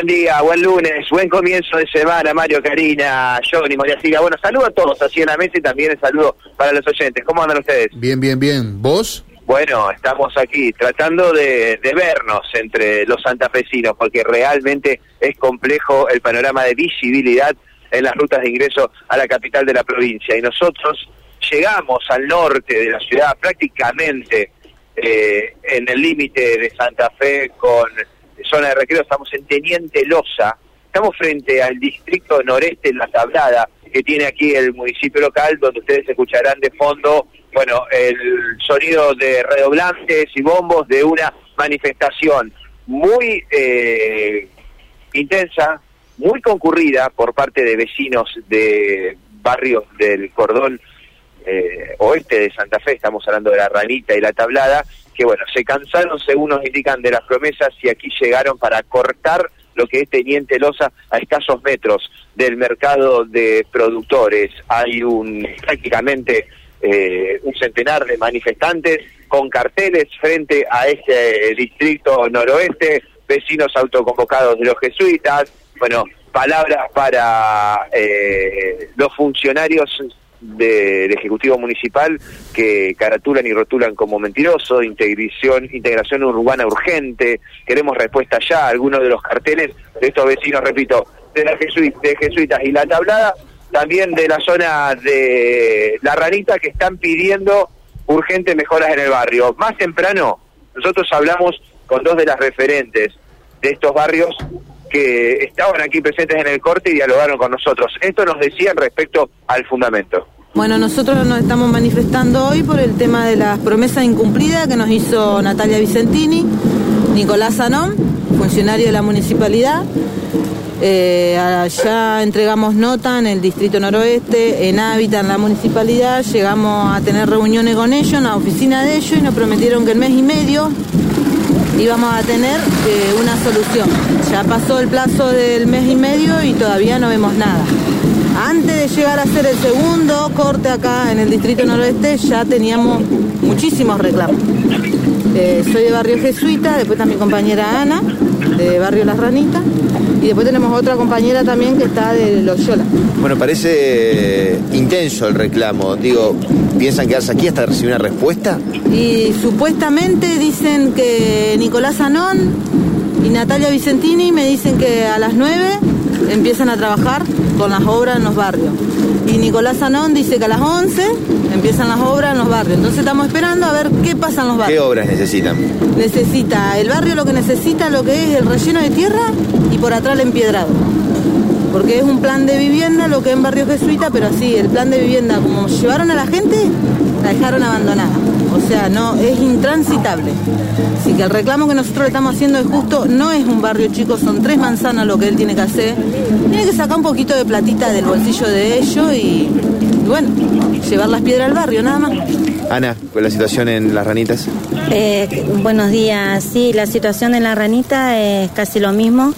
Buen día, buen lunes, buen comienzo de semana, Mario, Karina, Johnny, María Siga. Bueno, saludo a todos así en la mesa y también el saludo para los oyentes. ¿Cómo andan ustedes? Bien, bien, bien. ¿Vos? Bueno, estamos aquí tratando de, vernos entre los santafesinos porque realmente es complejo el panorama de visibilidad en las rutas de ingreso a la capital de la provincia. Y nosotros llegamos al norte de la ciudad prácticamente eh, en el límite de Santa Fe con zona de recreo, estamos en Teniente Loza, estamos frente al distrito noreste en La Tablada, que tiene aquí el municipio local, donde ustedes escucharán de fondo, bueno, el sonido de redoblantes y bombos de una manifestación muy eh, intensa, muy concurrida por parte de vecinos de barrios del cordón eh, oeste de Santa Fe, estamos hablando de la Ranita y la Tablada, que bueno, se cansaron, según nos indican, de las promesas y aquí llegaron para cortar lo que es Teniente Loza a escasos metros del mercado de productores. Hay un prácticamente eh, un centenar de manifestantes con carteles frente a este distrito noroeste, vecinos autoconvocados de los jesuitas, bueno, palabras para eh, los funcionarios del Ejecutivo Municipal que caratulan y rotulan como mentiroso, integración, integración urbana urgente, queremos respuesta ya, algunos de los carteles de estos vecinos, repito, de, la Jesuitas y La Tablada, también de la zona de La Ranita que están pidiendo urgentes mejoras en el barrio. Más temprano, nosotros hablamos con dos de las referentes de estos barrios que estaban aquí presentes en el corte y dialogaron con nosotros. Esto nos decían respecto al fundamento. Bueno, nosotros nos estamos manifestando hoy por el tema de las promesas incumplidas que nos hizo Natalia Vicentini, Nicolás Anón, funcionario de la municipalidad. Eh, allá entregamos nota en el distrito noroeste, en Hábitat, en la municipalidad, llegamos a tener reuniones con ellos, en la oficina de ellos y nos prometieron que en mes y medio íbamos a tener eh, una solución. Ya pasó el plazo del mes y medio y todavía no vemos nada. Antes de llegar a hacer el segundo corte acá en el distrito noroeste ya teníamos muchísimos reclamos. Eh, soy de barrio Jesuita, después está mi compañera Ana, de barrio Las Ranitas, y después tenemos otra compañera también que está de Loyola. Bueno, parece intenso el reclamo. Digo, ¿piensan quedarse aquí hasta recibir una respuesta? Y supuestamente dicen que Nicolás Anón y Natalia Vicentini me dicen que a las 9 empiezan a trabajar con las obras en los barrios. Y Nicolás Anón dice que a las 11 empiezan las obras en los barrios. Entonces estamos esperando a ver qué pasa en los barrios. ¿Qué obras necesitan? Necesita, el barrio lo que necesita lo que es el relleno de tierra y por atrás el empiedrado. Porque es un plan de vivienda lo que es en barrio jesuita, pero así, el plan de vivienda, como llevaron a la gente, la dejaron abandonada. O sea, no, es intransitable. Así que el reclamo que nosotros le estamos haciendo es justo, no es un barrio chico, son tres manzanas lo que él tiene que hacer. Tiene que sacar un poquito de platita del bolsillo de ellos y, bueno, llevar las piedras al barrio, nada más. Ana, ¿cuál es la situación en Las Ranitas? Eh, buenos días, sí, la situación en La Ranita es casi lo mismo.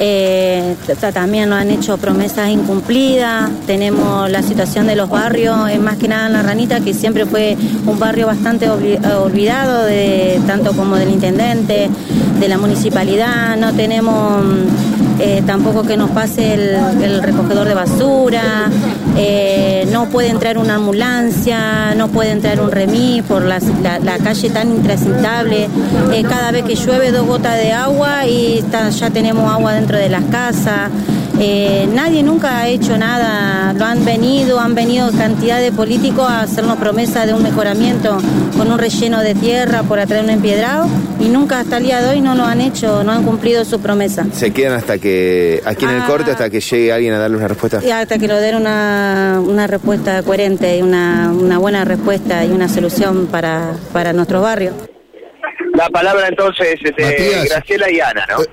Eh, también nos han hecho promesas incumplidas, tenemos la situación de los barrios, más que nada en La Ranita, que siempre fue un barrio bastante olvidado, de, tanto como del intendente, de la municipalidad, no tenemos eh, tampoco que nos pase el, recogedor de basura, eh, no puede entrar una ambulancia, no puede entrar un remis por la, calle tan intransitable. Eh, cada vez que llueve dos gotas de agua y ya tenemos agua dentro de las casas. Eh, nadie nunca ha hecho nada, lo han venido, han venido cantidad de políticos a hacernos promesa de un mejoramiento con un relleno de tierra por atraer un empiedrado y nunca hasta el día de hoy no lo han hecho, no han cumplido su promesa. ¿Se quedan hasta que, aquí en el corte, hasta que llegue alguien a darle una respuesta? Y hasta que lo den una, una respuesta coherente y una, una buena respuesta y una solución para, para nuestro barrio. La palabra entonces es de Graciela y Ana, ¿no? Eh,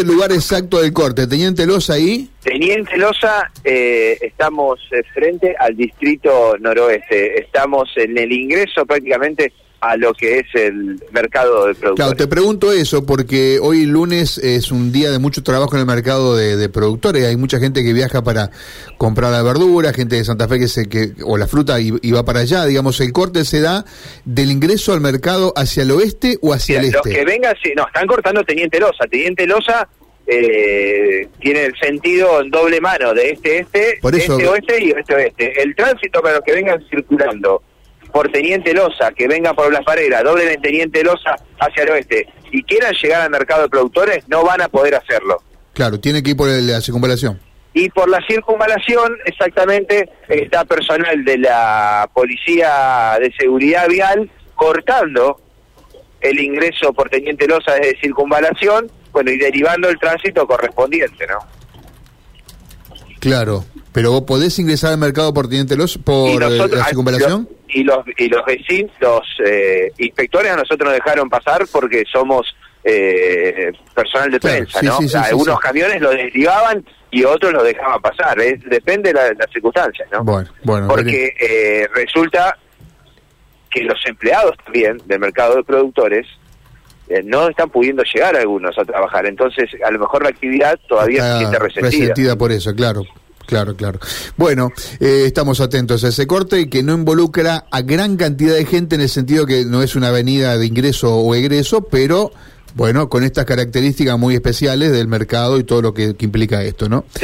el lugar exacto del corte. ¿Teniente Loza ahí? Teniente Loza, eh, estamos eh, frente al distrito noroeste. Estamos en el ingreso prácticamente a lo que es el mercado de productores. Claro, te pregunto eso porque hoy lunes es un día de mucho trabajo en el mercado de, productores. Hay mucha gente que viaja para comprar la verdura, gente de Santa Fe que se que o la fruta y, va para allá. Digamos, el corte se da del ingreso al mercado hacia el oeste o hacia el este. Los que vengan, sí, no, están cortando Teniente Loza. Teniente Loza eh, tiene el sentido en doble mano de este este, Por eso- este oeste y oeste oeste. El tránsito para los que vengan circulando por Teniente Loza, que vengan por Blas Parera, doble en Teniente Loza hacia el oeste y quieran llegar al mercado de productores, no van a poder hacerlo. Claro, tiene que ir por la circunvalación. Y por la circunvalación, exactamente, está personal de la Policía de Seguridad Vial cortando el ingreso por Teniente Loza desde circunvalación, bueno, y derivando el tránsito correspondiente, ¿no? Claro, pero vos podés ingresar al mercado por Teniente Los por y eh, nosotros, la circunvalación. y los y los vecinos, los eh, inspectores a nosotros nos dejaron pasar porque somos eh, personal de Claro, prensa, sí, ¿no? sí, sí, Algunos camiones lo derivaban y otros lo dejaban pasar, es- depende de la- las circunstancias, ¿no? Bueno, bueno, porque eh, resulta que los empleados también del mercado de productores eh, no están pudiendo llegar algunos a trabajar, entonces a lo mejor la actividad todavía se siente resentida. por eso, claro. Claro, claro. Bueno, eh, estamos atentos a ese corte que no involucra a gran cantidad de gente en el sentido que no es una avenida de ingreso o egreso, pero bueno, con estas características muy especiales del mercado y todo lo que implica esto, ¿no?